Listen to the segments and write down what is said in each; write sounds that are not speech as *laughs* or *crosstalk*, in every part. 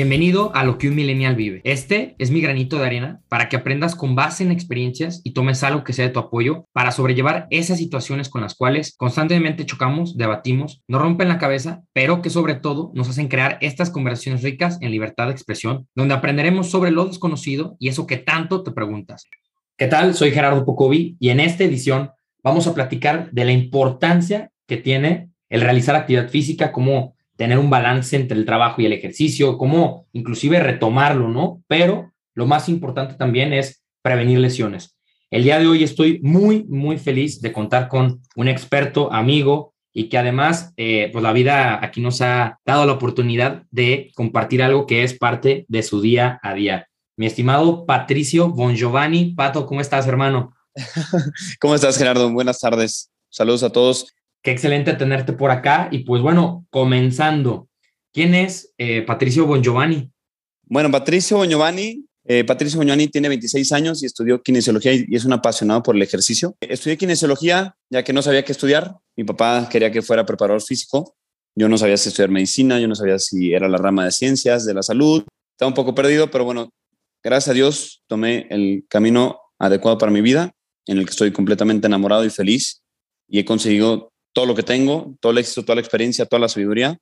Bienvenido a lo que un millennial vive. Este es mi granito de arena para que aprendas con base en experiencias y tomes algo que sea de tu apoyo para sobrellevar esas situaciones con las cuales constantemente chocamos, debatimos, nos rompen la cabeza, pero que sobre todo nos hacen crear estas conversaciones ricas en libertad de expresión, donde aprenderemos sobre lo desconocido y eso que tanto te preguntas. ¿Qué tal? Soy Gerardo Pocovi y en esta edición vamos a platicar de la importancia que tiene el realizar actividad física como tener un balance entre el trabajo y el ejercicio, cómo inclusive retomarlo, ¿no? Pero lo más importante también es prevenir lesiones. El día de hoy estoy muy, muy feliz de contar con un experto, amigo, y que además, eh, pues la vida aquí nos ha dado la oportunidad de compartir algo que es parte de su día a día. Mi estimado Patricio Bongiovanni. Pato, ¿cómo estás, hermano? *laughs* ¿Cómo estás, Gerardo? Buenas tardes. Saludos a todos. Qué excelente tenerte por acá. Y pues bueno, comenzando, ¿quién es eh, Patricio Bongiovanni? Bueno, Patricio Bongiovanni, eh, Patricio Bongiovanni tiene 26 años y estudió kinesiología y, es un apasionado por el ejercicio. Estudié kinesiología ya que no sabía qué estudiar. Mi papá quería que fuera preparador físico. Yo no sabía si estudiar medicina, yo no sabía si era la rama de ciencias, de la salud. Estaba un poco perdido, pero bueno, gracias a Dios tomé el camino adecuado para mi vida, en el que estoy completamente enamorado y feliz y he conseguido todo lo que tengo, todo el éxito, toda la experiencia, toda la sabiduría,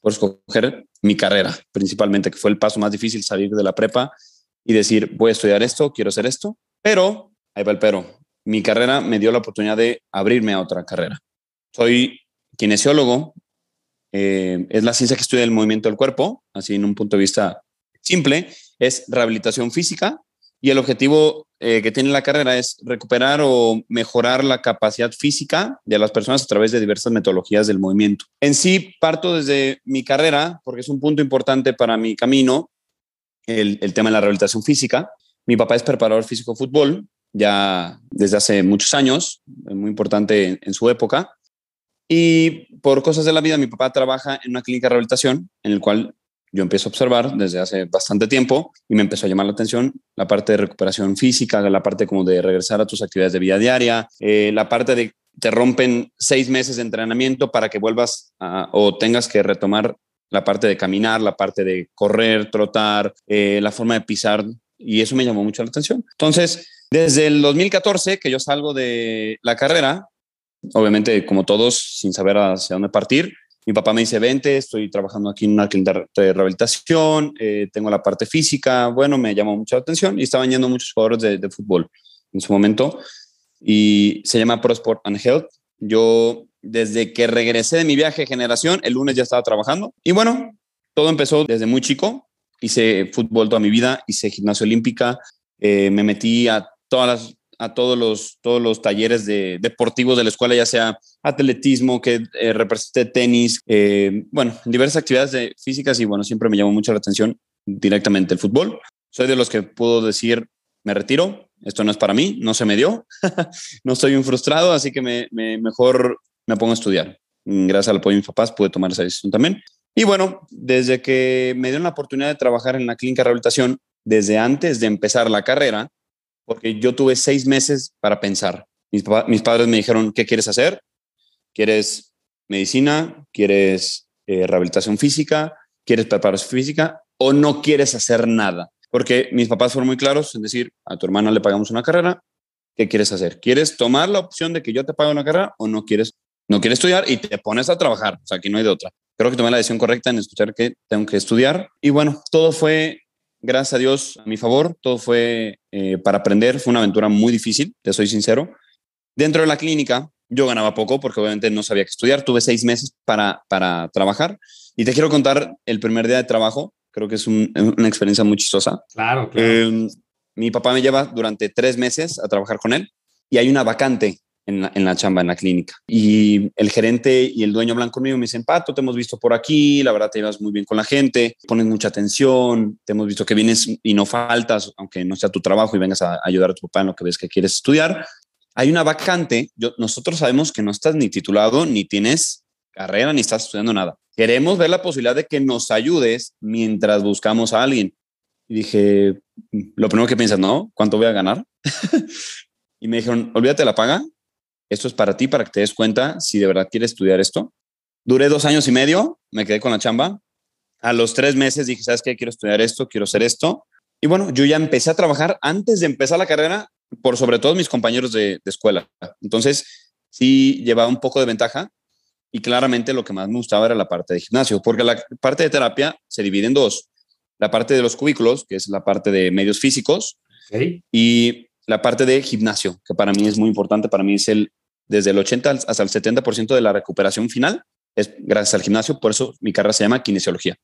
por escoger mi carrera, principalmente, que fue el paso más difícil, salir de la prepa y decir, voy a estudiar esto, quiero hacer esto, pero, ahí va el pero, mi carrera me dio la oportunidad de abrirme a otra carrera. Soy kinesiólogo, eh, es la ciencia que estudia el movimiento del cuerpo, así en un punto de vista simple, es rehabilitación física y el objetivo eh, que tiene la carrera es recuperar o mejorar la capacidad física de las personas a través de diversas metodologías del movimiento. En sí, parto desde mi carrera, porque es un punto importante para mi camino, el, el tema de la rehabilitación física. Mi papá es preparador físico de fútbol, ya desde hace muchos años, muy importante en, en su época. Y por cosas de la vida, mi papá trabaja en una clínica de rehabilitación, en el cual yo empiezo a observar desde hace bastante tiempo y me empezó a llamar la atención la parte de recuperación física, la parte como de regresar a tus actividades de vida diaria, eh, la parte de te rompen seis meses de entrenamiento para que vuelvas o tengas que retomar la parte de caminar, la parte de correr, trotar, eh, la forma de pisar y eso me llamó mucho la atención. Entonces, desde el 2014 que yo salgo de la carrera, obviamente como todos sin saber hacia dónde partir, mi papá me dice, vente, estoy trabajando aquí en una clínica de rehabilitación, eh, tengo la parte física, bueno, me llamó mucho la atención y estaban yendo muchos jugadores de, fútbol en su momento y se llama Pro Sport and Health. Yo desde que regresé de mi viaje de generación, el lunes ya estaba trabajando y bueno, todo empezó desde muy chico, hice fútbol toda mi vida, hice gimnasia olímpica, eh, me metí a todas las a todos los, todos los talleres de, deportivos de la escuela, ya sea atletismo, que eh, represente tenis, eh, bueno, diversas actividades de físicas y bueno, siempre me llamó mucho la atención directamente el fútbol. Soy de los que puedo decir, me retiro, esto no es para mí, no se me dio, *laughs* no estoy un frustrado, así que me, mejor me pongo a estudiar. Gracias al apoyo de mis papás pude tomar esa decisión también. Y bueno, desde que me dieron la oportunidad de trabajar en la clínica de rehabilitación, desde antes de empezar la carrera, porque yo tuve seis meses para pensar. Mis, padres me dijeron, ¿qué quieres hacer? ¿Quieres medicina? ¿Quieres eh, rehabilitación física? ¿Quieres preparación física? ¿O no quieres hacer nada? Porque mis papás fueron muy claros en decir, a tu hermana le pagamos una carrera, ¿qué quieres hacer? ¿Quieres tomar la opción de que yo te pague una carrera o no quieres? No quieres estudiar y te pones a trabajar. O sea, aquí no hay de otra. Creo que tomé la decisión correcta en escuchar que tengo que estudiar. Y bueno, todo fue gracias a Dios, a mi favor, todo fue eh, para aprender, fue una aventura muy difícil, te soy sincero. Dentro de la clínica, yo ganaba poco porque obviamente no sabía qué estudiar, tuve seis meses para, para trabajar y te quiero contar el primer día de trabajo, creo que es una experiencia muy chistosa. Claro, claro. Em, mi papá me lleva durante tres meses a trabajar con él y hay una vacante en la, chamba, en la clínica. Y el gerente y el dueño hablan conmigo y me dicen, Pato, te hemos visto por aquí, la verdad te llevas muy bien con la gente, pones mucha atención, te hemos visto que vienes y no faltas, aunque no sea tu trabajo y vengas a ayudar a tu papá en lo que ves que quieres estudiar. Hay una vacante, yo, nosotros sabemos que no estás ni titulado, ni tienes carrera, ni estás estudiando nada. Queremos ver la posibilidad de que nos ayudes mientras buscamos a alguien. Y dije, lo primero que piensas, ¿no? ¿Cuánto voy a ganar? *laughs* y me dijeron, olvídate la paga, esto es para ti, para que te des cuenta si de verdad quieres estudiar esto. Duré dos años y medio, me quedé con la chamba. A los tres meses dije, ¿sabes qué? Quiero estudiar esto, quiero hacer esto. Y bueno, yo ya empecé a trabajar antes de empezar la carrera por sobre todo mis compañeros de, escuela. Entonces, sí llevaba un poco de ventaja y claramente lo que más me gustaba era la parte de gimnasio, porque la parte de terapia se divide en dos. La parte de los cubículos, que es la parte de medios físicos, y la parte de gimnasio, que para mí es muy importante. Para mí es el, desde el 80 hasta el 70% de la recuperación final es gracias al gimnasio. Por eso mi carrera se llama kinesiología.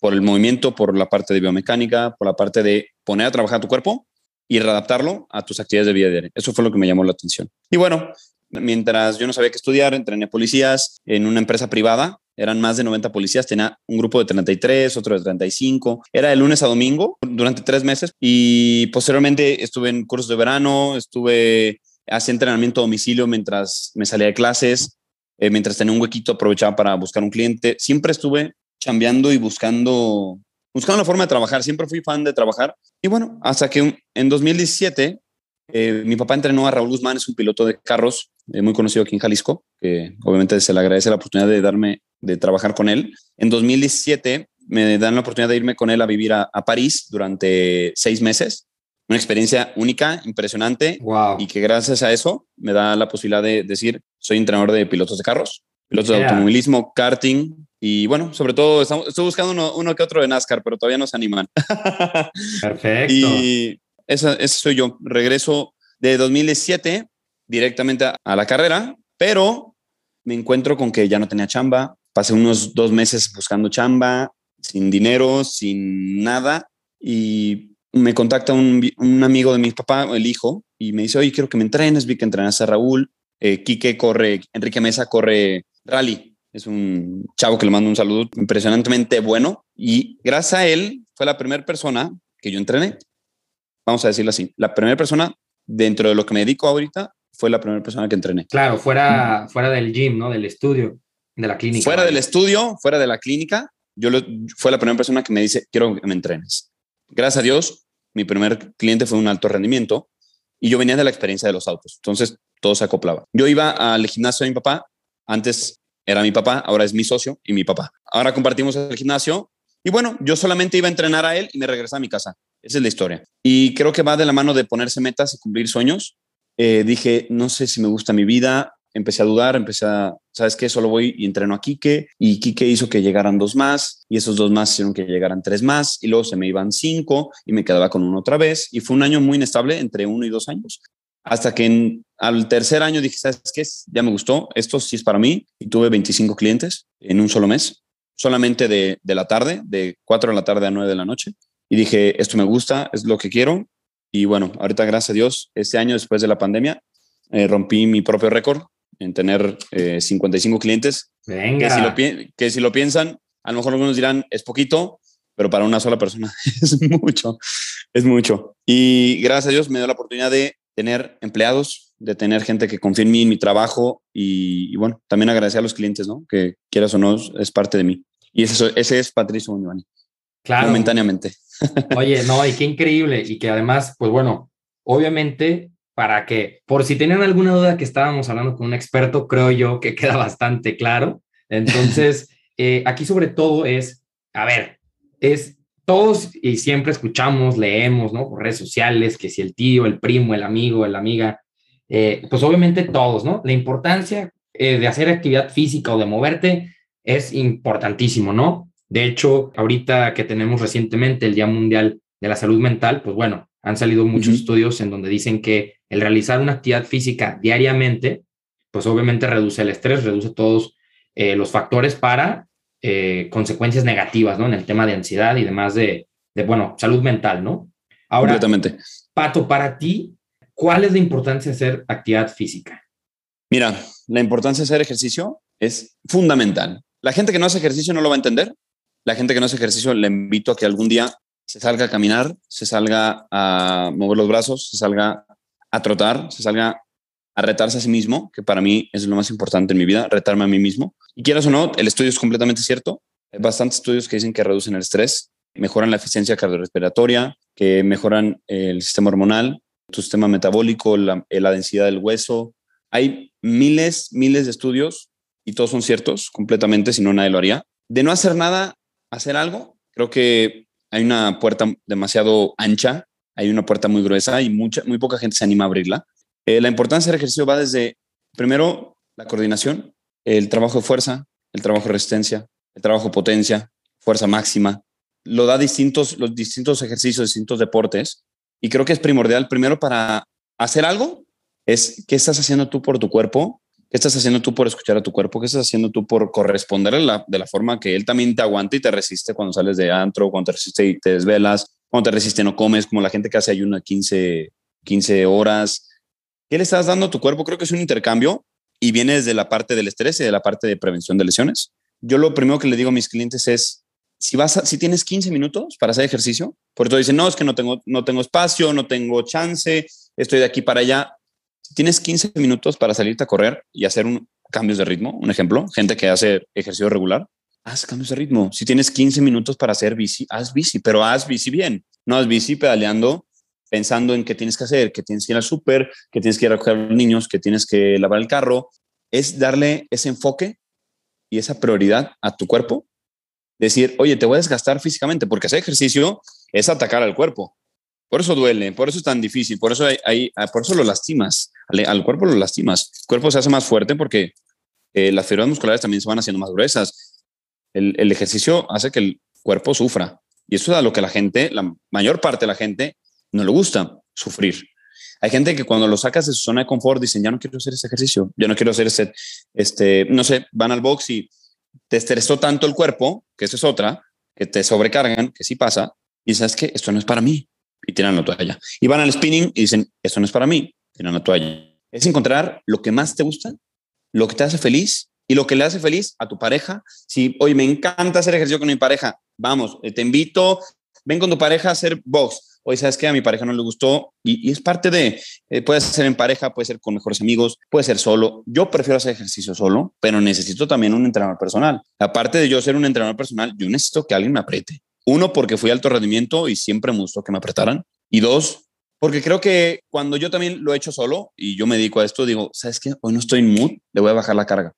Por el movimiento, por la parte de biomecánica, por la parte de poner a trabajar tu cuerpo y readaptarlo a tus actividades de vida diaria. Eso fue lo que me llamó la atención. Y bueno, mientras yo no sabía qué estudiar, entrené policías en una empresa privada. Eran más de 90 policías, tenía un grupo de 33, otro de 35. Era de lunes a domingo durante tres meses y posteriormente estuve en cursos de verano, estuve hacía entrenamiento a domicilio mientras me salía de clases, eh, mientras tenía un huequito aprovechaba para buscar un cliente. Siempre estuve chambeando y buscando, buscando la forma de trabajar. Siempre fui fan de trabajar. Y bueno, hasta que en 2017 eh, mi papá entrenó a Raúl Guzmán, es un piloto de carros eh, muy conocido aquí en Jalisco, que obviamente se le agradece la oportunidad de darme, de trabajar con él. En 2017 me dan la oportunidad de irme con él a vivir a, a París durante seis meses una experiencia única, impresionante y que gracias a eso me da la posibilidad de decir, soy entrenador de pilotos de carros, pilotos de automovilismo, karting y bueno, sobre todo estoy buscando uno, que otro de NASCAR, pero todavía no se animan. *laughs* Perfecto. Y ese, soy yo. Regreso de 2007 directamente a, a la carrera, pero me encuentro con que ya no tenía chamba. Pasé unos dos meses buscando chamba, sin dinero, sin nada. Y me contacta un, amigo de mi papá, el hijo, y me dice, oye, quiero que me entrenes, vi que entrenas a Raúl, eh, Quique corre, Enrique Mesa corre rally, es un chavo que le mando un saludo impresionantemente bueno, y gracias a él fue la primera persona que yo entrené, vamos a decirlo así, la primera persona dentro de lo que me dedico ahorita fue la primera persona que entrené. Claro, fuera, fuera del gym, ¿no? Del estudio, de la clínica. Fuera del estudio, fuera de la clínica, yo fue la primera persona que me dice, quiero que me entrenes gracias a Dios, mi primer cliente fue un alto rendimiento y yo venía de la experiencia de los autos. Entonces, todo se acoplaba. Yo iba al gimnasio de mi papá. Antes era mi papá, ahora es mi socio y mi papá. Ahora compartimos el gimnasio y bueno, yo solamente iba a entrenar a él y me regresaba a mi casa. Esa es la historia. Y creo que va de la mano de ponerse metas y cumplir sueños. Eh, dije, no sé si me gusta mi vida, empecé a dudar, empecé a, ¿sabes qué? Solo voy y entreno a Quique y Quique hizo que llegaran dos más y esos dos más hicieron que llegaran tres más y luego se me iban cinco y me quedaba con uno otra vez y fue un año muy inestable entre uno y dos años. Hasta que en, al tercer año dije, ¿sabes qué? Ya me gustó, esto sí es para mí y tuve 25 clientes en un solo mes, solamente de, de la tarde, de 4 de la tarde a 9 de la noche. Y dije, esto me gusta, es lo que quiero. Y bueno, ahorita gracias a Dios, este año después de la pandemia, eh, rompí mi propio récord en tener 55 eh, clientes. Que si, lo, que si lo piensan, a lo mejor algunos dirán, es poquito, pero para una sola persona *laughs* es mucho, es mucho. Y gracias a Dios me dio la oportunidad de tener empleados, de tener gente que confía en mí, en mi trabajo y, bueno, también agradecer a los clientes, ¿no? Que quieras o no, es parte de mí. Y ese, ese es Patricio Muñoz. Claro. Momentáneamente. Oye, no, y qué increíble. Y que además, pues bueno, obviamente para que, por si tenían alguna duda que estábamos hablando con un experto, creo yo que *laughs* queda bastante claro. Entonces, *laughs* eh, aquí sobre todo es, a ver, es todos y siempre escuchamos, leemos, ¿no? Por redes sociales, que si el tío, el primo, el amigo, la amiga, eh, pues obviamente todos, ¿no? La importancia eh, de hacer actividad física o de moverte es importantísimo, ¿no? De hecho, ahorita que tenemos recientemente el Día Mundial de la Salud Mental, pues bueno, han salido muchos estudios en donde dicen que el realizar una actividad física diariamente, pues obviamente reduce el estrés, reduce todos eh, los factores para eh, consecuencias negativas, ¿no? En el tema de ansiedad y demás de, bueno, salud mental, ¿no? Ahora, Completamente. Pato, para ti, ¿cuál es la importancia de hacer actividad física? Mira, la importancia de hacer ejercicio es fundamental. La gente que no hace ejercicio no lo va a entender. La gente que no hace ejercicio le invito a que algún día se salga a caminar, se salga a mover los brazos, se salga a trotar, se salga a retarse a sí mismo, que para mí es lo más importante en mi vida, retarme a mí mismo. Y quieras o no, el estudio es completamente cierto. Hay bastantes estudios que dicen que reducen el estrés, mejoran la eficiencia cardiorrespiratoria, que mejoran el sistema hormonal, tu sistema metabólico, la, la densidad del hueso. Hay miles, miles de estudios y todos son ciertos completamente, si no nadie lo haría. De no hacer nada, hacer algo, creo que hay una puerta demasiado ancha, hay una puerta muy gruesa y mucha, muy poca gente se anima a abrirla. Eh, la importancia del ejercicio va desde, primero, la coordinación, el trabajo de fuerza, el trabajo de resistencia, el trabajo de potencia, fuerza máxima. Lo da distintos, los distintos ejercicios, distintos deportes. Y creo que es primordial, primero, para hacer algo, es qué estás haciendo tú por tu cuerpo, qué estás haciendo tú por escuchar a tu cuerpo, qué estás haciendo tú por corresponder de la forma que él también te aguanta y te resiste cuando sales de antro, cuando te resiste y te desvelas, cuando te resiste no comes, como la gente que hace ayuno 15, 15 horas. ¿Qué le estás dando a tu cuerpo? Creo que es un intercambio y viene desde la parte del estrés y de la parte de prevención de lesiones. Yo lo primero que le digo a mis clientes es, si vas si tienes 15 minutos para hacer ejercicio, por eso dicen, no, es que no tengo, no tengo espacio, no tengo chance, estoy de aquí para allá. Si tienes 15 minutos para salirte a correr y hacer un cambios de ritmo, un ejemplo, gente que hace ejercicio regular, haz cambios de ritmo. Si tienes 15 minutos para hacer bici, haz bici, pero haz bici bien. No haz bici pedaleando pensando en qué tienes que hacer, que tienes que ir al súper, que tienes que ir a recoger a los niños, que tienes que lavar el carro. Es darle ese enfoque y esa prioridad a tu cuerpo. Decir, oye, te voy a desgastar físicamente, porque hacer ejercicio es atacar al cuerpo. Por eso duele, por eso es tan difícil, por eso, hay, ah, por eso lo lastimas, al, cuerpo lo lastimas. El cuerpo se hace más fuerte porque eh, las fibras musculares también se van haciendo más gruesas. El, el, ejercicio hace que el cuerpo sufra. Y eso es a lo que la gente, la mayor parte de la gente, no le gusta sufrir. Hay gente que cuando lo sacas de su zona de confort dicen, ya no quiero hacer ese ejercicio, ya no quiero hacer ese, este, no sé, van al box y te estresó tanto el cuerpo, que eso es otra, que te sobrecargan, que sí pasa, y sabes que esto no es para mí, y tiran la toalla. Y van al spinning y dicen, esto no es para mí, tiran la toalla. Es encontrar lo que más te gusta, lo que te hace feliz y lo que le hace feliz a tu pareja. Si hoy me encanta hacer ejercicio con mi pareja, vamos, eh, te invito, ven con tu pareja a hacer box hoy sabes que a mi pareja no le gustó y, es parte de, eh, puede ser en pareja, puede ser con mejores amigos, puede ser solo. Yo prefiero hacer ejercicio solo, pero necesito también un entrenador personal. Aparte de yo ser un entrenador personal, yo necesito que alguien me apriete. Uno, porque fui alto rendimiento y siempre me gustó que me apretaran. Y dos, porque creo que cuando yo también lo he hecho solo y yo me dedico a esto, digo, ¿sabes qué? Hoy no estoy en mood, le voy a bajar la carga.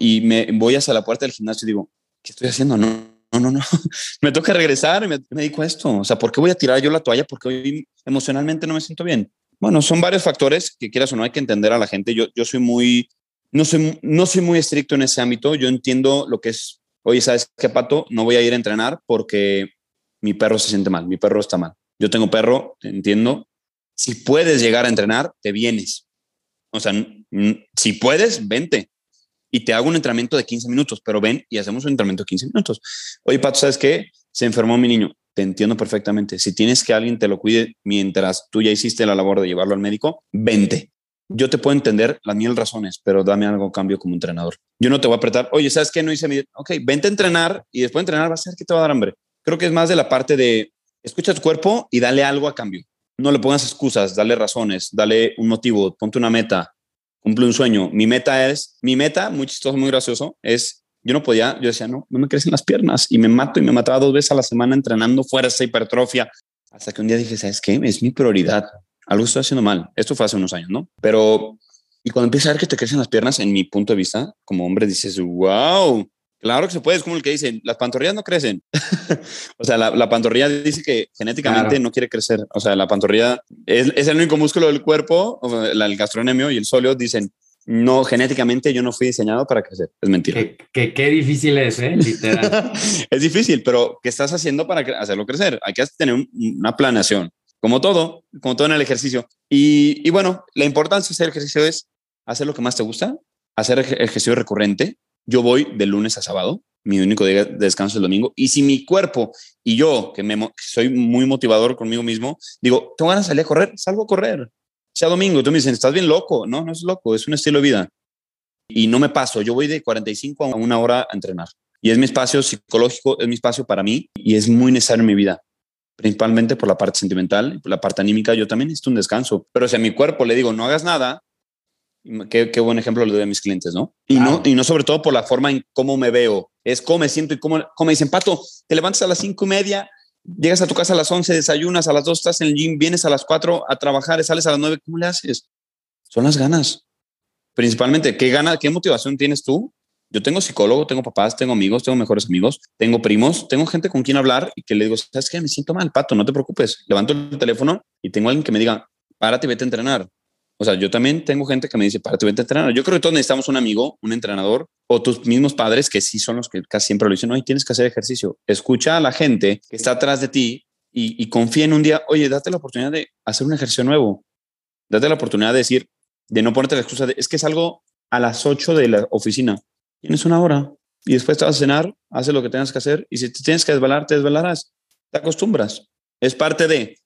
Y me voy hacia la puerta del gimnasio y digo, ¿qué estoy haciendo? No, no, no, no, *laughs* me toca regresar y me, me dedico a esto. O sea, ¿por qué voy a tirar yo la toalla? Porque hoy emocionalmente no me siento bien. Bueno, son varios factores que quieras o no hay que entender a la gente. Yo, yo soy muy, no soy, no soy muy estricto en ese ámbito. Yo entiendo lo que es, oye, ¿sabes qué, Pato? No voy a ir a entrenar porque mi perro se siente mal, mi perro está mal. Yo tengo perro, entiendo. Si puedes llegar a entrenar, te vienes. O sea, si puedes, vente y te hago un entrenamiento de 15 minutos, pero ven y hacemos un entrenamiento de 15 minutos. Oye, Pato, ¿sabes qué? Se enfermó mi niño. Te entiendo perfectamente. Si tienes que alguien te lo cuide mientras tú ya hiciste la labor de llevarlo al médico, vente. Yo te puedo entender las mil razones, pero dame algo cambio como entrenador. Yo no te voy a apretar, oye, ¿sabes qué? No hice mi... Ok, vente a entrenar y después de entrenar va a ser que te va a dar hambre. Creo que es más de la parte de escucha tu cuerpo y dale algo a cambio. No le pongas excusas, dale razones, dale un motivo, ponte una meta, cumple un sueño. Mi meta es, mi meta, muy chistoso, muy gracioso, es, yo no podía, yo decía, no, no me crecen las piernas y me mato y me mataba dos veces a la semana entrenando fuerza, hipertrofia, hasta que un día dije, ¿sabes qué? Es mi prioridad. Algo estoy haciendo mal. Esto fue hace unos años, ¿no? Pero, y cuando empiezas a ver que te crecen las piernas, en mi punto de vista, como hombre, dices, wow, Claro que se puede, es como el que dice, las pantorrillas no crecen. *laughs* o sea, la, pantorrilla dice que genéticamente no quiere crecer. O sea, la pantorrilla es, es el único músculo del cuerpo, el gastronemio y el sóleo dicen, no, genéticamente yo no fui diseñado para crecer. Es mentira. Qué, qué, difícil es, ¿eh? Literal. *laughs* es difícil, pero ¿qué estás haciendo para hacerlo crecer? Hay que tener una planeación, como todo, como todo en el ejercicio. Y, y bueno, la importancia de hacer ejercicio es hacer lo que más te gusta, hacer ejercicio recurrente, yo voy de lunes a sábado, mi único día de descanso es el domingo, y si mi cuerpo y yo, que me, soy muy motivador conmigo mismo, digo, tengo ganas de salir a correr, salgo a correr. Sea domingo, tú me dicen, estás bien loco. No, no es loco, es un estilo de vida. Y no me paso, yo voy de 45 a una hora a entrenar. Y es mi espacio psicológico, es mi espacio para mí y es muy necesario en mi vida principalmente por la parte sentimental, por la parte anímica, yo también necesito un descanso. Pero si a mi cuerpo le digo, no hagas nada, Qué, buen ejemplo le doy a mis clientes, ¿no? Y, no, y no sobre todo por la forma en cómo me veo, es cómo me siento y cómo, cómo me dicen, Pato, te levantas a las cinco y media, llegas a tu casa a las once, desayunas, a las dos estás en el gym, vienes a las cuatro a trabajar, sales a las nueve, ¿cómo le haces? Son las ganas. Principalmente, ¿qué gana, qué motivación tienes tú? Yo tengo psicólogo, tengo papás, tengo amigos, tengo mejores amigos, tengo primos, tengo gente con quien hablar y que le digo, ¿sabes qué? Me siento mal, pato, no te preocupes. Levanto el teléfono y tengo alguien que me diga, párate y vete a entrenar. O sea, yo también tengo gente que me dice, párate y vete a entrenar. Yo creo que todos necesitamos un amigo, un entrenador o tus mismos padres que sí son los que casi siempre lo dicen, no, tienes que hacer ejercicio. Escucha a la gente que está atrás de ti y, confía en un día, oye, date la oportunidad de hacer un ejercicio nuevo. Date la oportunidad de decir, de no ponerte la excusa de, es que es algo a las 8 de la oficina. Tienes una hora y después te vas a cenar, haces lo que tengas que hacer y si te tienes que desvelar, te desvelarás. Te acostumbras. Es parte de,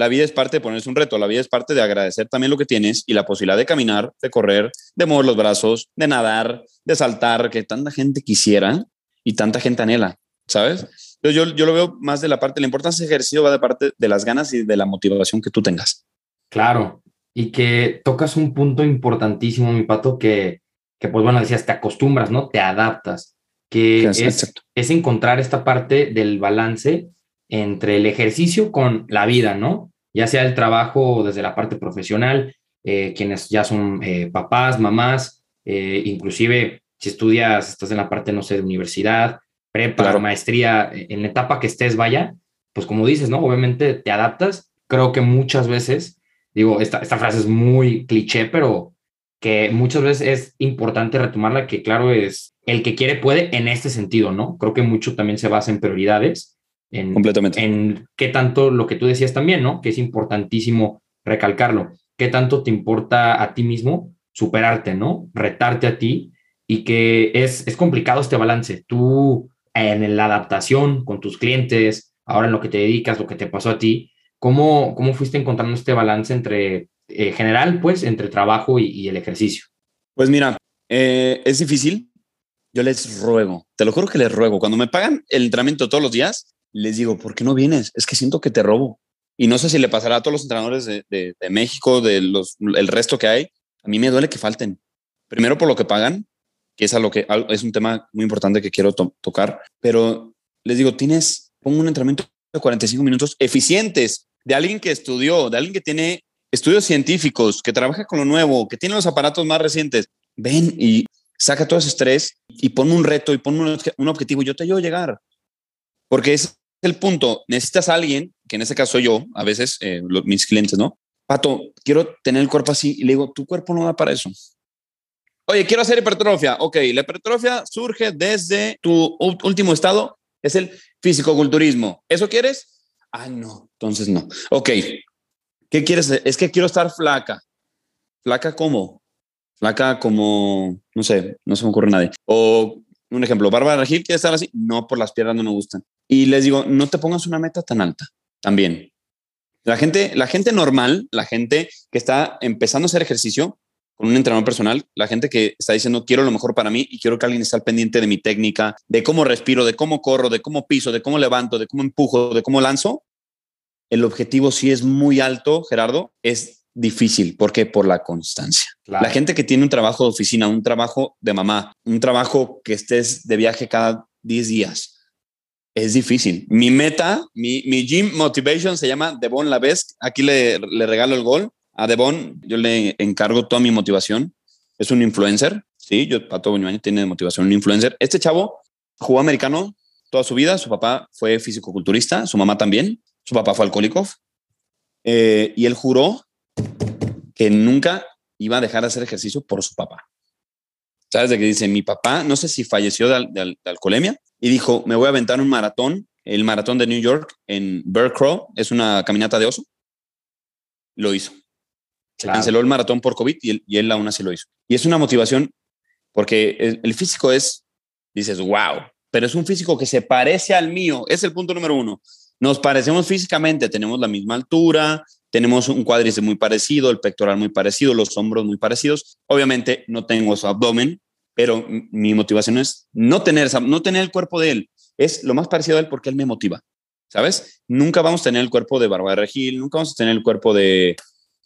la vida es parte de ponerse un reto, la vida es parte de agradecer también lo que tienes y la posibilidad de caminar, de correr, de mover los brazos, de nadar, de saltar, que tanta gente quisiera y tanta gente anhela, ¿sabes? Yo, yo lo veo más de la parte, la importancia del ejercicio va de parte de las ganas y de la motivación que tú tengas. Claro, y que tocas un punto importantísimo, mi pato, que, que pues bueno, decías, te acostumbras, ¿no? Te adaptas, que es, es, encontrar esta parte del balance entre el ejercicio con la vida, ¿no? Ya sea el trabajo desde la parte profesional, eh, quienes ya son eh, papás, mamás, eh, inclusive si estudias, estás en la parte, no sé, de universidad, prepa, maestría, en la etapa que estés, vaya, pues como dices, ¿no? Obviamente te adaptas. Creo que muchas veces digo, esta, esta frase es muy cliché, pero que muchas veces es importante retomarla, que claro es, el que quiere puede en este sentido, ¿no? Creo que mucho también se basa en prioridades, en, Completamente. en qué tanto lo que tú decías también, ¿no? Que es importantísimo recalcarlo, qué tanto te importa a ti mismo superarte, ¿no? Retarte a ti y que es, es complicado este balance. Tú en la adaptación con tus clientes, ahora en lo que te dedicas, lo que te pasó a ti, ¿Cómo, cómo fuiste encontrando este balance entre eh, general, pues, entre trabajo y, el ejercicio? Pues mira, eh, es difícil. Yo les ruego, te lo juro que les ruego. Cuando me pagan el entrenamiento todos los días, les digo, ¿por qué no vienes? Es que siento que te robo. Y no sé si le pasará a todos los entrenadores de, México, de los, el resto que hay. A mí me duele que falten. Primero por lo que pagan, que es, a que, es un tema muy importante que quiero tocar. Pero les digo, tienes, pongo un entrenamiento de 45 minutos eficientes de alguien que estudió, de alguien que tiene estudios científicos, que trabaja con lo nuevo, que tiene los aparatos más recientes, ven y saca todo ese estrés y pon un reto y pon un, objetivo. Yo te ayudo a llegar. Porque ese es el punto. Necesitas a alguien, que en este caso soy yo, a veces eh, mis clientes, ¿no? Pato, quiero tener el cuerpo así. Y le digo, tu cuerpo no da para eso. Oye, quiero hacer hipertrofia. Ok, la hipertrofia surge desde tu último estado, es el fisicoculturismo. ¿Eso quieres? Ah, no, entonces no. Ok, ¿qué quieres? Es que quiero estar flaca. ¿Flaca cómo? Flaca como, no sé, no se me ocurre nadie. O un ejemplo, Bárbara Regil quiere estar así. No, por las piernas no me gustan. Y les digo, no te pongas una meta tan alta también. La gente, la gente normal, la gente que está empezando a hacer ejercicio con un entrenador personal, la gente que está diciendo quiero lo mejor para mí y quiero que alguien esté al pendiente de mi técnica, de cómo respiro, de cómo corro, de cómo piso, de cómo levanto, de cómo empujo, de cómo lanzo, el objetivo sí es muy alto, Gerardo, es difícil. ¿Por qué? Por la constancia. La gente que tiene un trabajo de oficina, un trabajo de mamá, un trabajo que estés de viaje cada 10 días, es difícil. Mi meta, mi, mi gym motivation se llama Devon Lavesque. Aquí le, le regalo el gol. A Devon yo le encargo toda mi motivación. Es un influencer. Sí, yo, Pato Boñuani tiene motivación, un influencer. Este chavo jugó americano toda su vida. Su papá fue físico-culturista, su mamá también. Su papá fue alcohólico eh, y él juró que nunca iba a dejar de hacer ejercicio por su papá. ¿Sabes de qué dice? Mi papá, no sé si falleció de, alcoholemia y dijo, me voy a aventar un maratón, el maratón de New York en Bear Crow, es una caminata de oso. Lo hizo. Se canceló el maratón por COVID y él, y él, aún así lo hizo. Y es una motivación porque el, el físico es, dices, wow, pero es un físico que se parece al mío. Es el punto número uno. Nos parecemos físicamente, tenemos la misma altura, tenemos un cuádriceps muy parecido, el pectoral muy parecido, los hombros muy parecidos. Obviamente no tengo su abdomen, pero mi motivación es no tener, no tener el cuerpo de él. Es lo más parecido a él porque él me motiva. ¿Sabes? Nunca vamos a tener el cuerpo de Barbara Regil, nunca vamos a tener el cuerpo de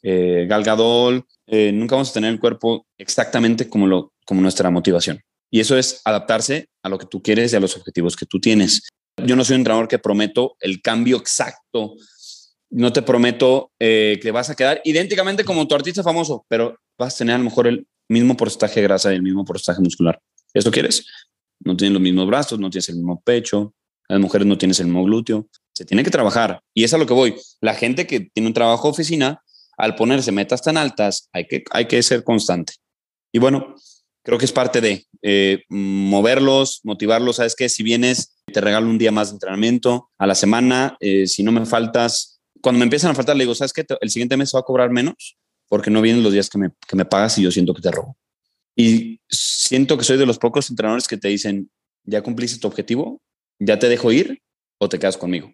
eh, Galgadol, eh, nunca vamos a tener el cuerpo exactamente como, lo, como nuestra motivación. Y eso es adaptarse a lo que tú quieres y a los objetivos que tú tienes. Yo no soy un entrenador que prometo el cambio exacto. No te prometo eh, que vas a quedar idénticamente como tu artista famoso, pero vas a tener a lo mejor el mismo porcentaje grasa y el mismo porcentaje muscular. ¿Eso quieres? No tienes los mismos brazos, no tienes el mismo pecho, las mujeres no tienes el mismo glúteo. Se tiene que trabajar. Y es a lo que voy. La gente que tiene un trabajo oficina, al ponerse metas tan altas, hay que, hay que ser constante. Y bueno, creo que es parte de eh, moverlos, motivarlos. Sabes que si vienes, te regalo un día más de entrenamiento a la semana. Eh, si no me faltas, cuando me empiezan a faltar, le digo, ¿sabes qué? El siguiente mes va a cobrar menos porque no vienen los días que me, que me pagas y yo siento que te robo. Y siento que soy de los pocos entrenadores que te dicen, ya cumpliste tu objetivo, ya te dejo ir o te quedas conmigo.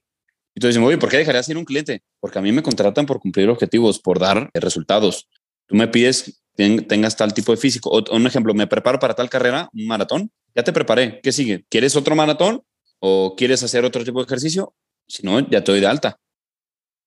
Y tú dices, oye, ¿por qué dejarías ir un cliente? Porque a mí me contratan por cumplir objetivos, por dar resultados. Tú me pides tengas tal tipo de físico. O, un ejemplo, me preparo para tal carrera, un maratón. Ya te preparé. ¿Qué sigue? ¿Quieres otro maratón o quieres hacer otro tipo de ejercicio? Si no, ya te doy de alta.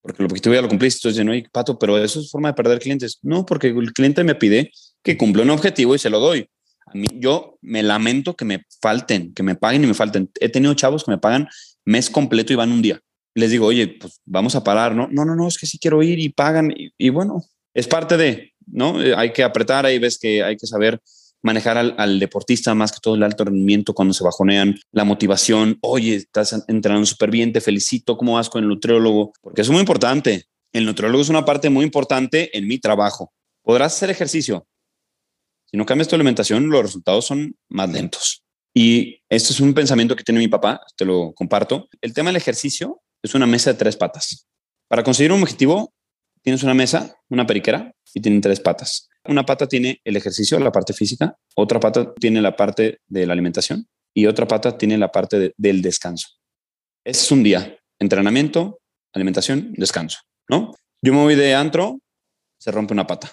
Porque el objetivo ya lo cumpliste. Entonces, no, Pato, pero eso es forma de perder clientes. No, porque el cliente me pide que cumpla un objetivo y se lo doy. A mí, yo me lamento que me falten, que me paguen y me falten. He tenido chavos que me pagan mes completo y van un día. Les digo, oye, pues vamos a parar, ¿no? No, no, no, es que sí quiero ir y pagan. Y, bueno, es parte de, ¿no? Eh, hay que apretar, ahí ves que hay que saber manejar al, deportista más que todo el alto rendimiento cuando se bajonean, la motivación, oye, estás entrenando súper bien, te felicito, ¿cómo vas con el nutriólogo? Porque es muy importante. El nutriólogo es una parte muy importante en mi trabajo. Podrás hacer ejercicio, si no cambias tu alimentación, los resultados son más lentos. Y esto es un pensamiento que tiene mi papá, te lo comparto. El tema del ejercicio es una mesa de tres patas. Para conseguir un objetivo, tienes una mesa, una periquera y tienen tres patas. Una pata tiene el ejercicio, la parte física, otra pata tiene la parte de la alimentación y otra pata tiene la parte del descanso. Es un día, entrenamiento, alimentación, descanso, ¿no? Yo me voy de antro, se rompe una pata.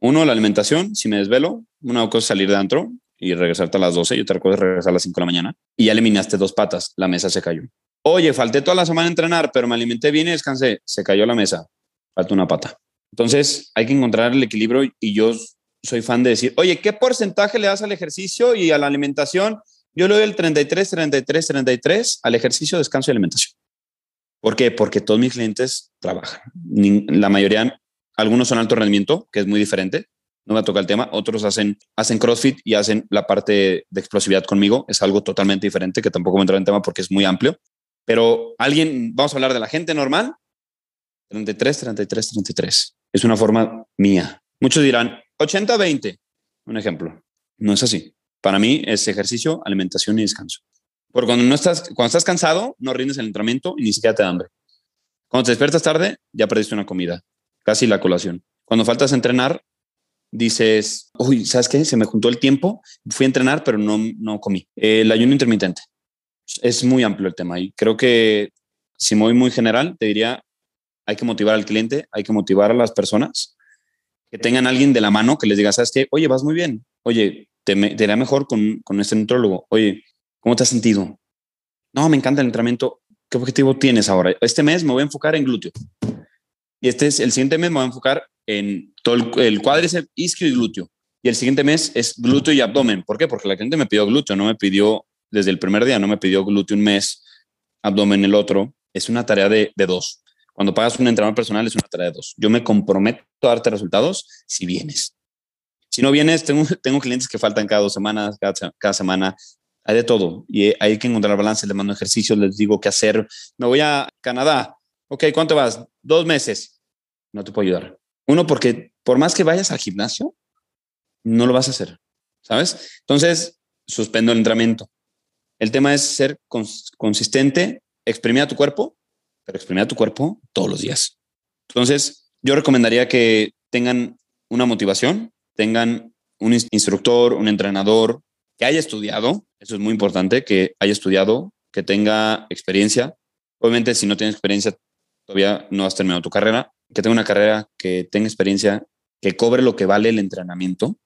Uno, la alimentación, si me desvelo, una cosa es salir de antro y regresarte a las 12 y otra cosa es regresar a las 5 de la mañana y ya eliminaste dos patas, la mesa se cayó. Oye, falté toda la semana a entrenar, pero me alimenté bien y descansé, se cayó la mesa, falta una pata. Entonces hay que encontrar el equilibrio y yo soy fan de decir, oye, ¿qué porcentaje le das al ejercicio y a la alimentación? Yo le doy el 33, 33, 33 al ejercicio, descanso y alimentación. ¿Por qué? Porque todos mis clientes trabajan. La mayoría algunos son alto rendimiento, que es muy diferente. No me toca el tema. Otros hacen, hacen CrossFit y hacen la parte de explosividad conmigo. Es algo totalmente diferente que tampoco me entra en tema porque es muy amplio. Pero alguien, vamos a hablar de la gente normal. 33, 33, 33. Es una forma mía. Muchos dirán 80, 20. Un ejemplo. No es así. Para mí es ejercicio, alimentación y descanso. Porque cuando no estás, cuando estás cansado, no rindes el entrenamiento y ni siquiera te da hambre. Cuando te despiertas tarde, ya perdiste una comida casi la colación. Cuando faltas entrenar, dices, uy, ¿sabes qué? Se me juntó el tiempo, fui a entrenar, pero no, no comí. El ayuno intermitente. Es muy amplio el tema y creo que si me voy muy general, te diría, hay que motivar al cliente, hay que motivar a las personas, que tengan alguien de la mano que les diga, ¿sabes qué? Oye, vas muy bien. Oye, te, te irá mejor con, con este nutrólogo. Oye, ¿cómo te has sentido? No, me encanta el entrenamiento. ¿Qué objetivo tienes ahora? Este mes me voy a enfocar en glúteo. Y este es el siguiente mes, me voy a enfocar en todo el, el cuádriceps, isquio y glúteo. Y el siguiente mes es glúteo y abdomen. ¿Por qué? Porque la gente me pidió glúteo, no me pidió desde el primer día, no me pidió glúteo un mes, abdomen el otro. Es una tarea de, de dos. Cuando pagas un entrenador personal es una tarea de dos. Yo me comprometo a darte resultados si vienes. Si no vienes, tengo, *laughs* tengo clientes que faltan cada dos semanas, cada, cada semana. Hay de todo y hay que encontrar balance. Les mando ejercicios, les digo qué hacer. Me voy a Canadá. Ok, ¿cuánto vas? Dos meses. No te puedo ayudar. Uno, porque por más que vayas al gimnasio, no lo vas a hacer. ¿Sabes? Entonces, suspendo el entrenamiento. El tema es ser consistente, exprimir a tu cuerpo, pero exprimir a tu cuerpo todos los días. Entonces, yo recomendaría que tengan una motivación, tengan un instructor, un entrenador que haya estudiado, eso es muy importante, que haya estudiado, que tenga experiencia. Obviamente, si no tiene experiencia, todavía no has terminado tu carrera, que tenga una carrera que tenga experiencia, que cobre lo que vale el entrenamiento.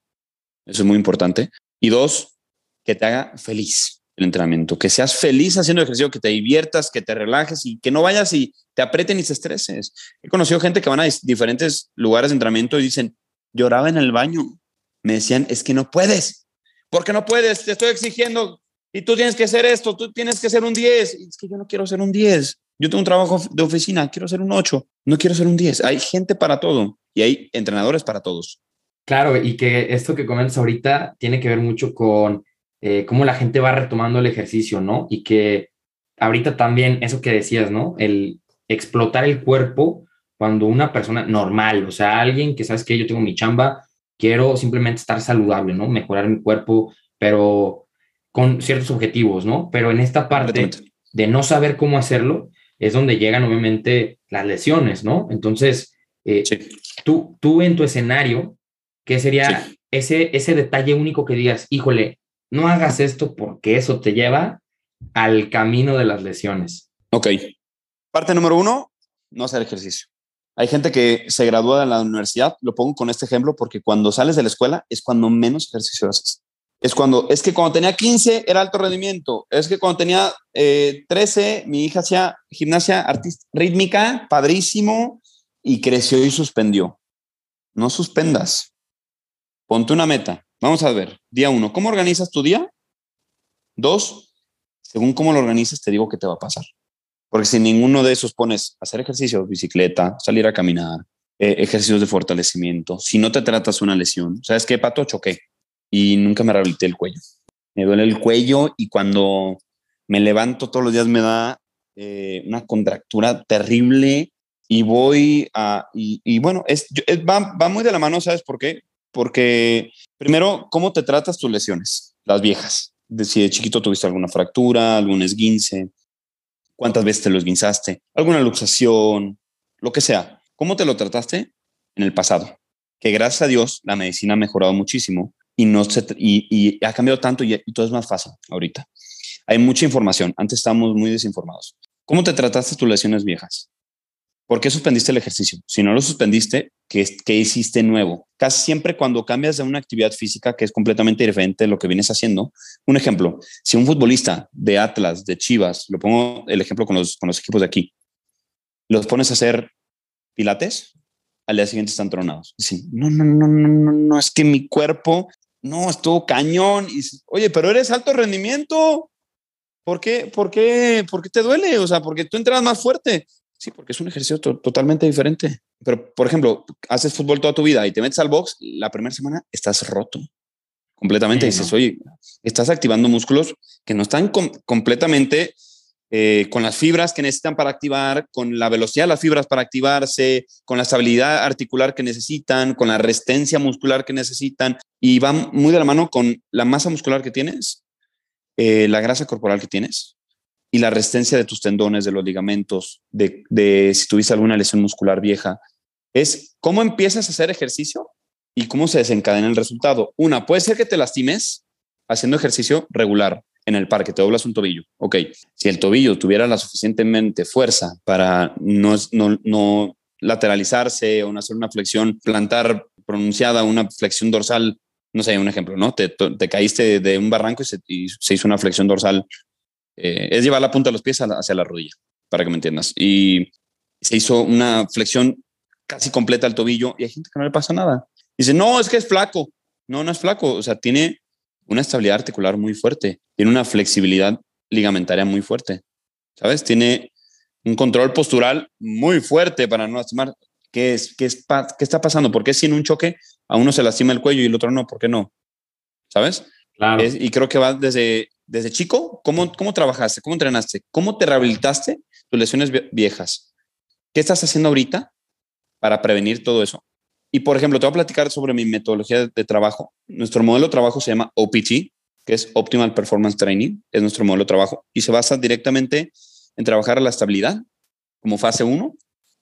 Eso es muy importante. Y dos, que te haga feliz el entrenamiento, que seas feliz haciendo ejercicio, que te diviertas, que te relajes y que no vayas y te aprieten y te estreses. He conocido gente que van a diferentes lugares de entrenamiento y dicen, lloraba en el baño. Me decían, es que no puedes. porque no puedes? Te estoy exigiendo y tú tienes que hacer esto, tú tienes que ser un 10. es que yo no quiero ser un 10. Yo tengo un trabajo de oficina, quiero ser un 8, no quiero ser un 10. Hay gente para todo y hay entrenadores para todos. Claro, y que esto que comentas ahorita tiene que ver mucho con eh, cómo la gente va retomando el ejercicio, ¿no? Y que ahorita también, eso que decías, ¿no? El explotar el cuerpo cuando una persona normal, o sea, alguien que sabes que yo tengo mi chamba, quiero simplemente estar saludable, ¿no? Mejorar mi cuerpo, pero con ciertos objetivos, ¿no? Pero en esta parte de no saber cómo hacerlo, es donde llegan obviamente las lesiones, ¿no? Entonces, eh, tú, tú en tu escenario, ¿qué sería ese, ese detalle único que digas, híjole, no hagas esto porque eso te lleva al camino de las lesiones? Ok. Parte número uno, no hacer ejercicio. Hay gente que se gradúa de la universidad, lo pongo con este ejemplo, porque cuando sales de la escuela es cuando menos ejercicio haces. Es cuando, es que cuando tenía 15 era alto rendimiento, es que cuando tenía 13 eh, mi hija hacía gimnasia artista, rítmica, padrísimo, y creció y suspendió. No suspendas. Ponte una meta. Vamos a ver. Día uno, ¿cómo organizas tu día? Dos, según cómo lo organizas, te digo qué te va a pasar. Porque si ninguno de esos pones hacer ejercicio, bicicleta, salir a caminar, eh, ejercicios de fortalecimiento, si no te tratas una lesión, ¿sabes qué, Pato? Choqué y nunca me rehabilité el cuello. Me duele el cuello y cuando me levanto todos los días me da eh, una contractura terrible y voy a, y, bueno, es, va, va, muy de la mano, ¿sabes por qué? Porque primero, ¿cómo te tratas tus lesiones? Las viejas. De si de chiquito tuviste alguna fractura, algún esguince, cuántas veces te lo esguinzaste, alguna luxación, lo que sea. ¿Cómo te lo trataste en el pasado? Que gracias a Dios la medicina ha mejorado muchísimo y, no se, y, ha cambiado tanto y, y todo es más fácil ahorita. Hay mucha información. Antes estábamos muy desinformados. ¿Cómo te trataste tus lesiones viejas? ¿Por qué suspendiste el ejercicio? Si no lo suspendiste, ¿qué, ¿qué, hiciste nuevo? Casi siempre cuando cambias de una actividad física que es completamente diferente de lo que vienes haciendo. Un ejemplo, si un futbolista de Atlas, de Chivas, lo pongo el ejemplo con los, con los equipos de aquí, los pones a hacer pilates, al día siguiente están tronados. Dicen, no, no, no, no, no, no, es que mi cuerpo, no, estuvo cañón. Y Oye, pero eres alto rendimiento. ¿Por qué, por, qué, ¿Por qué te duele? O sea, porque tú entras más fuerte. Sí, porque es un ejercicio totalmente diferente. Pero, por ejemplo, haces fútbol toda tu vida y te metes al box, la primera semana estás roto completamente. dices, oye, estás activando músculos que no están completamente eh, con las fibras que necesitan para activar, con la velocidad de las fibras para activarse, con la estabilidad articular que necesitan, con la resistencia muscular que necesitan. Y va muy de la mano con la masa muscular que tienes, eh, la grasa corporal que tienes y la resistencia de tus tendones, de los ligamentos, de, si tuviste alguna lesión muscular vieja, es cómo empiezas a hacer ejercicio y cómo se desencadena el resultado. Una, puede ser que te lastimes haciendo ejercicio regular en el parque, te doblas un tobillo. Ok, si el tobillo tuviera la suficientemente fuerza para no, no, lateralizarse o no hacer una flexión plantar pronunciada, una flexión dorsal, no sé, un ejemplo, ¿no? Te, caíste de un barranco y se, y se hizo una flexión dorsal eh, es llevar la punta de los pies hacia la rodilla, para que me entiendas. Y se hizo una flexión casi completa al tobillo y hay gente que no le pasa nada. Dice, no, es que es flaco. No, no es flaco. O sea, tiene una estabilidad articular muy fuerte, tiene una flexibilidad ligamentaria muy fuerte, ¿sabes? Tiene un control postural muy fuerte para no lastimar. ¿Qué, es, qué, es, ¿Qué está pasando? ¿Por qué si en un choque a uno se lastima el cuello y el otro no? ¿Por qué no? ¿Sabes? Claro. y creo que va desde desde chico, ¿cómo, ¿cómo trabajaste? ¿Cómo entrenaste? ¿Cómo te rehabilitaste tus lesiones viejas? ¿Qué estás haciendo ahorita para prevenir todo eso? Y, por ejemplo, te voy a platicar sobre mi metodología de, trabajo. Nuestro modelo de trabajo se llama OPT, que es Optimal Performance Training, es nuestro modelo de trabajo, y se basa directamente en trabajar la estabilidad como fase 1.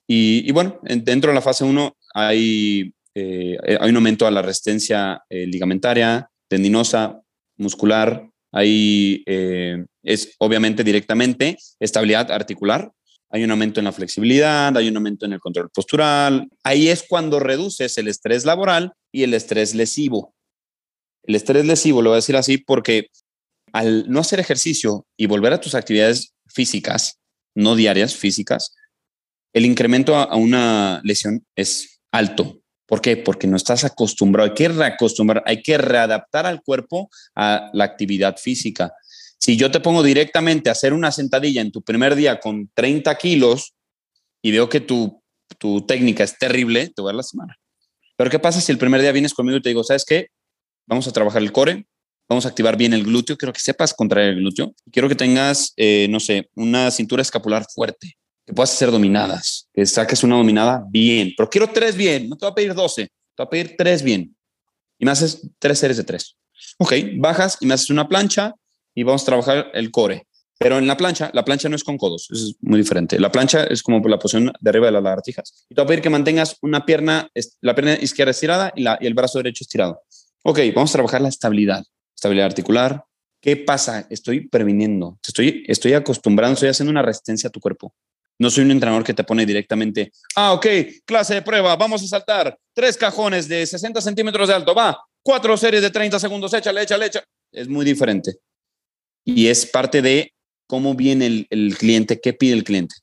Y, bueno, dentro de la fase 1 hay, eh, hay un aumento a la resistencia eh, ligamentaria, tendinosa, muscular, Ahí eh, es obviamente directamente estabilidad articular. Hay un aumento en la flexibilidad, hay un aumento en el control postural. Ahí es cuando reduces el estrés laboral y el estrés lesivo. El estrés lesivo, lo voy a decir así, porque al no hacer ejercicio y volver a tus actividades físicas, no diarias, físicas, el incremento a una lesión es alto. ¿Por qué? Porque no estás acostumbrado, hay que reacostumbrar, hay que readaptar al cuerpo a la actividad física. Si yo te pongo directamente a hacer una sentadilla en tu primer día con 30 kilos y veo que tu, tu técnica es terrible, te voy a lastimar. Pero ¿qué pasa si el primer día vienes conmigo y te digo, ¿sabes qué? Vamos a trabajar el core, Vamos a activar bien el glúteo. Quiero que sepas contraer el glúteo. Quiero que tengas, eh, no sé, una cintura escapular fuerte, que puedas hacer dominadas, que saques una dominada bien. Pero quiero tres bien. No te voy a pedir 12, te voy a pedir tres bien. Y me haces tres series de tres. Ok, bajas y me haces una plancha y vamos a trabajar el core. Pero en la plancha, la plancha no es con codos, es muy diferente. La plancha es como la posición de arriba de las lagartijas. Y te voy a pedir que mantengas una pierna, la pierna izquierda estirada y, la, y el brazo derecho estirado. Ok, vamos a trabajar la estabilidad, estabilidad articular. ¿Qué pasa? Estoy previniendo, estoy, estoy acostumbrando, estoy haciendo una resistencia a tu cuerpo. No soy un entrenador que te pone directamente, ah, ok, clase de prueba, vamos a saltar tres cajones de 60 centímetros de alto, va, cuatro series de 30 segundos, échale, échale, échale. Es muy diferente. Y es parte de cómo viene el, cliente, qué pide el cliente.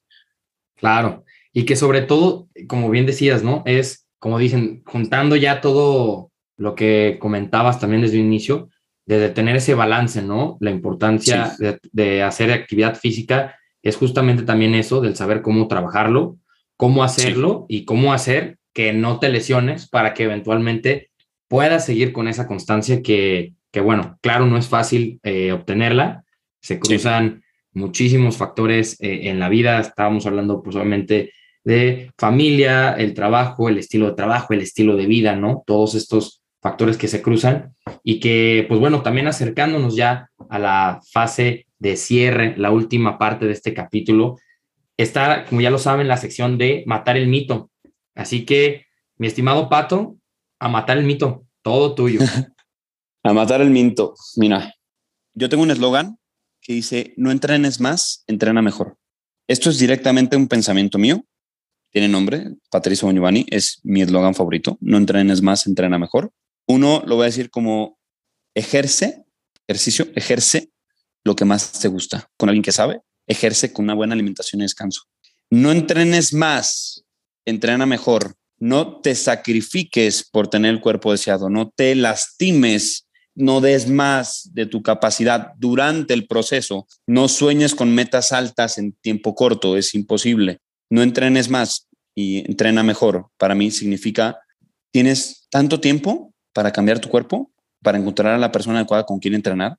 Claro, y que sobre todo, como bien decías, ¿no? Es, como dicen, juntando ya todo lo que comentabas también desde un inicio, de tener ese balance, ¿no? La importancia de, hacer actividad física es justamente también eso, del saber cómo trabajarlo, cómo hacerlo y cómo hacer que no te lesiones para que eventualmente puedas seguir con esa constancia que, que bueno, claro, no es fácil eh, obtenerla, se cruzan muchísimos factores eh, en la vida. Estábamos hablando pues obviamente de familia, el trabajo, el estilo de trabajo, el estilo de vida, ¿no? Todos estos factores que se cruzan y que, pues bueno, también acercándonos ya a la fase de cierre, la última parte de este capítulo, está, como ya lo saben, la sección de matar el mito. Así que, mi estimado Pato, a matar el mito, todo tuyo. *laughs* a matar el mito. Mira, yo tengo un eslogan que dice, no entrenes más, entrena mejor. Esto es directamente un pensamiento mío. Tiene nombre, Patricio Giovanni, es mi eslogan favorito. No entrenes más, entrena mejor. Uno lo voy a decir como ejerce, ejercicio, ejerce lo que más te gusta. Con alguien que sabe, ejerce con una buena alimentación y descanso. No entrenes más, entrena mejor. No te sacrifiques por tener el cuerpo deseado, no te lastimes no des más de tu capacidad durante el proceso, no sueñes con metas altas en tiempo corto, es imposible. No entrenes más y entrena mejor. Para mí significa, tienes tanto tiempo para cambiar tu cuerpo, para encontrar a la persona adecuada con quien entrenar.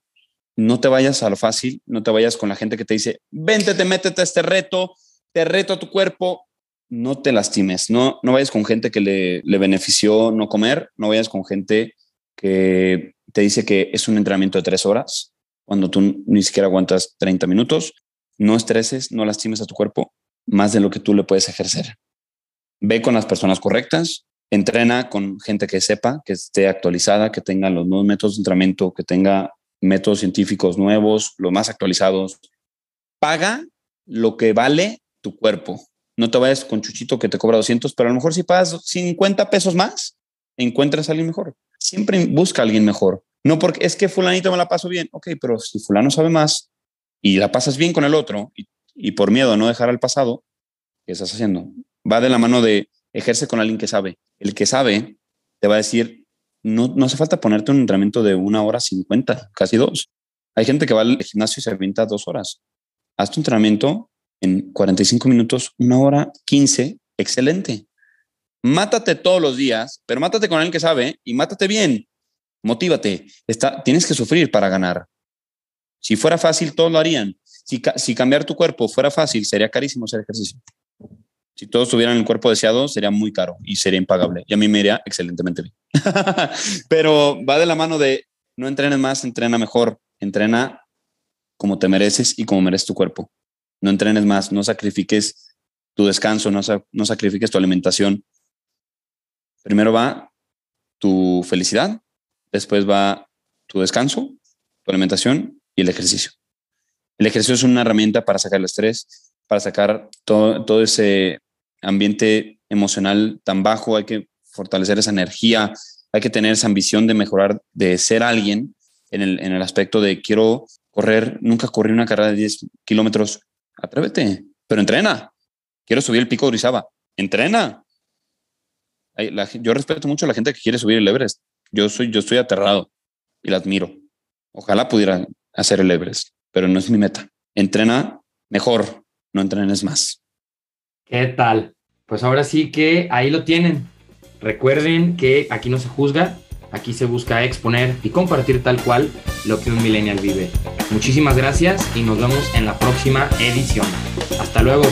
No te vayas a lo fácil, no te vayas con la gente que te dice, vente, te métete a este reto, te reto a tu cuerpo. No te lastimes, no, no vayas con gente que le, le benefició no comer, no vayas con gente que te dice que es un entrenamiento de tres horas, cuando tú ni siquiera aguantas 30 minutos. No estreses, no lastimes a tu cuerpo más de lo que tú le puedes ejercer. Ve con las personas correctas, entrena con gente que sepa, que esté actualizada, que tenga los nuevos métodos de entrenamiento, que tenga métodos científicos nuevos, los más actualizados. Paga lo que vale tu cuerpo. No te vayas con Chuchito que te cobra 200, pero a lo mejor si pagas 50 pesos más, encuentras a alguien mejor. Siempre busca a alguien mejor. No porque es que fulanito me la paso bien. Ok, pero si fulano sabe más y la pasas bien con el otro y, por miedo a no dejar al pasado, ¿qué estás haciendo? Va de la mano de ejerce con alguien que sabe. El que sabe te va a decir, no, no hace falta ponerte un entrenamiento de una hora cincuenta, casi dos. Hay gente que va al gimnasio y se avienta dos horas. Haz tu entrenamiento en 45 minutos, una hora 15, excelente mátate todos los días, pero mátate con alguien que sabe y mátate bien. Motívate. Está, tienes que sufrir para ganar. Si fuera fácil, todos lo harían. Si, si cambiar tu cuerpo fuera fácil, sería carísimo hacer ejercicio. Si todos tuvieran el cuerpo deseado, sería muy caro y sería impagable. Y a mí me iría excelentemente bien. *laughs* pero va de la mano de no entrenes más, entrena mejor. Entrena como te mereces y como merece tu cuerpo. No entrenes más, no sacrifiques tu descanso, no, sacrifiques tu alimentación Primero va tu felicidad, después va tu descanso, tu alimentación y el ejercicio. El ejercicio es una herramienta para sacar el estrés, para sacar todo ese ambiente emocional tan bajo. Hay que fortalecer esa energía, hay que tener esa ambición de mejorar, de ser alguien en el, en el aspecto de quiero correr, nunca corrí una carrera de 10 kilómetros, atrévete, pero entrena. Quiero subir el pico de Orizaba, entrena yo respeto mucho a la gente que quiere subir el Everest. Yo, soy, yo estoy aterrado y la admiro. Ojalá pudiera hacer el Everest, pero no es mi meta. Entrena mejor, no entrenes más. ¿Qué tal? Pues ahora sí que ahí lo tienen. Recuerden que aquí no se juzga, aquí se busca exponer y compartir tal cual lo que un millennial vive. Muchísimas gracias y nos vemos en la próxima edición. Hasta luego.